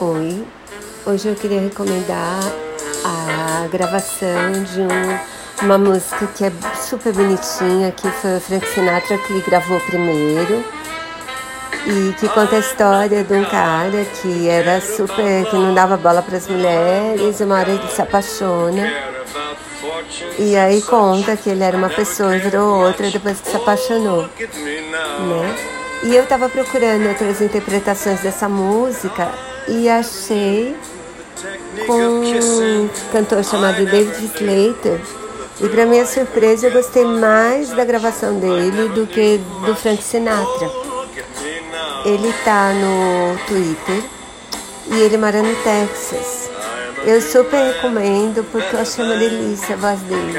Oi, hoje eu queria recomendar a gravação de um, uma música que é super bonitinha, que foi o Frank Sinatra que gravou primeiro. E que conta a história de um cara que era super, que não dava bola para as mulheres, e uma hora ele se apaixona. E aí conta que ele era uma pessoa e virou outra depois que se apaixonou, né? E eu estava procurando outras interpretações dessa música e achei com um cantor chamado David Slater. E para minha surpresa, eu gostei mais da gravação dele do que do Frank Sinatra. Ele tá no Twitter e ele mora no Texas. Eu super recomendo porque eu achei uma delícia a voz dele.